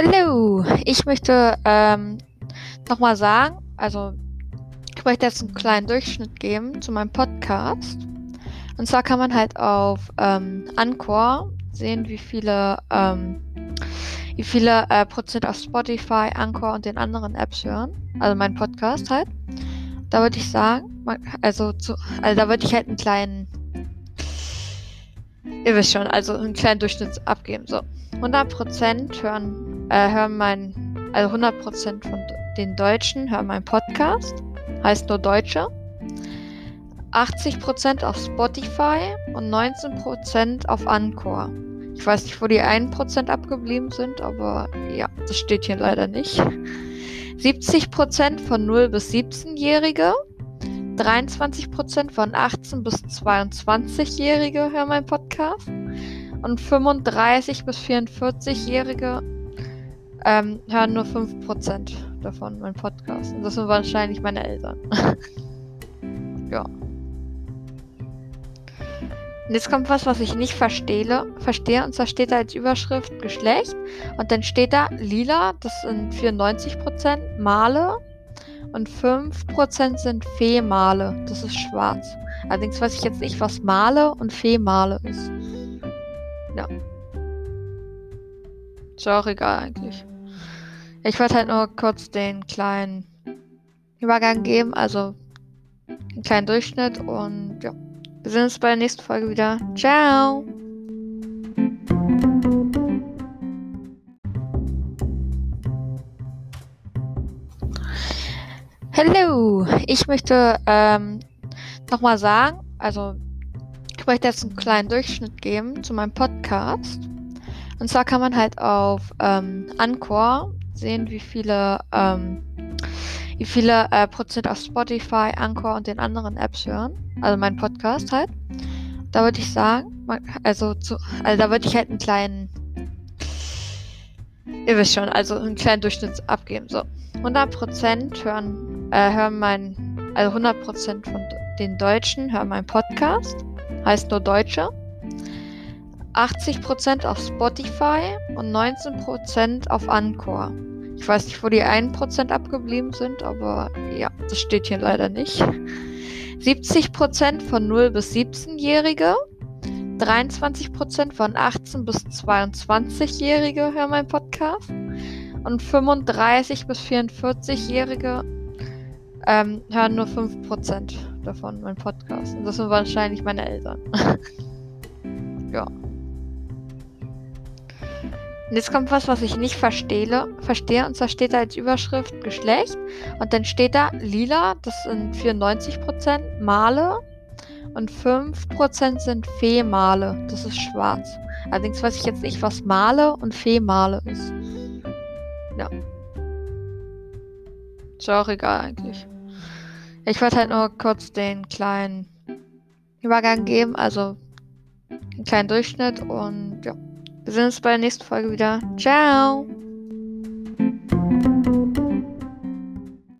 Hallo, ich möchte ähm, nochmal sagen, also ich möchte jetzt einen kleinen Durchschnitt geben zu meinem Podcast. Und zwar kann man halt auf ähm, sehen, wie viele, ähm, wie viele äh, Prozent auf Spotify, Anchor und den anderen Apps hören. Also mein Podcast halt. Da würde ich sagen, also, zu, also da würde ich halt einen kleinen, ihr wisst schon, also einen kleinen Durchschnitt abgeben. So, 100% hören äh, hören mein, also 100% von den Deutschen hören meinen Podcast, heißt nur Deutsche. 80% auf Spotify und 19% auf Anchor. Ich weiß nicht, wo die 1% abgeblieben sind, aber ja, das steht hier leider nicht. 70% von 0 bis 17-Jährige. 23% von 18 bis 22-Jährige hören meinen Podcast. Und 35 bis 44-Jährige ähm, hören nur 5% davon meinen Podcast. Und das sind wahrscheinlich meine Eltern. ja. Und jetzt kommt was, was ich nicht verstehe. Verstehe. Und zwar steht da als Überschrift Geschlecht. Und dann steht da lila, das sind 94% Male. Und 5% sind Female. Das ist schwarz. Allerdings weiß ich jetzt nicht, was Male und Female ist. Ja. Ist auch egal eigentlich. Ich wollte halt nur kurz den kleinen Übergang geben, also einen kleinen Durchschnitt und ja. Wir sehen uns bei der nächsten Folge wieder. Ciao! Hallo, ich möchte ähm, nochmal sagen, also ich möchte jetzt einen kleinen Durchschnitt geben zu meinem Podcast. Und zwar kann man halt auf ähm, Anchor sehen, wie viele, ähm, wie viele äh, Prozent auf Spotify, Anchor und den anderen Apps hören. Also mein Podcast halt. Da würde ich sagen, also, zu, also da würde ich halt einen kleinen, ihr wisst schon, also einen kleinen Durchschnitt abgeben. So, 100% hören, äh, hören mein, also 100% von den Deutschen hören meinen Podcast. Heißt nur Deutsche. 80% auf Spotify und 19% auf Anchor. Ich weiß nicht, wo die 1% abgeblieben sind, aber ja, das steht hier leider nicht. 70% von 0 bis 17-Jährige. 23% von 18 bis 22-Jährige hören meinen Podcast. Und 35 bis 44-Jährige ähm, hören nur 5% davon meinen Podcast. Und das sind wahrscheinlich meine Eltern. ja. Und jetzt kommt was, was ich nicht verstehe. Verstehe und zwar steht da als Überschrift Geschlecht und dann steht da lila, das sind 94% Male und 5% sind Female, das ist schwarz. Allerdings weiß ich jetzt nicht, was Male und Female ist. Ja. Ist auch egal eigentlich. Ich wollte halt nur kurz den kleinen Übergang geben, also einen kleinen Durchschnitt und ja. Wir sehen uns bei der nächsten Folge wieder. Ciao!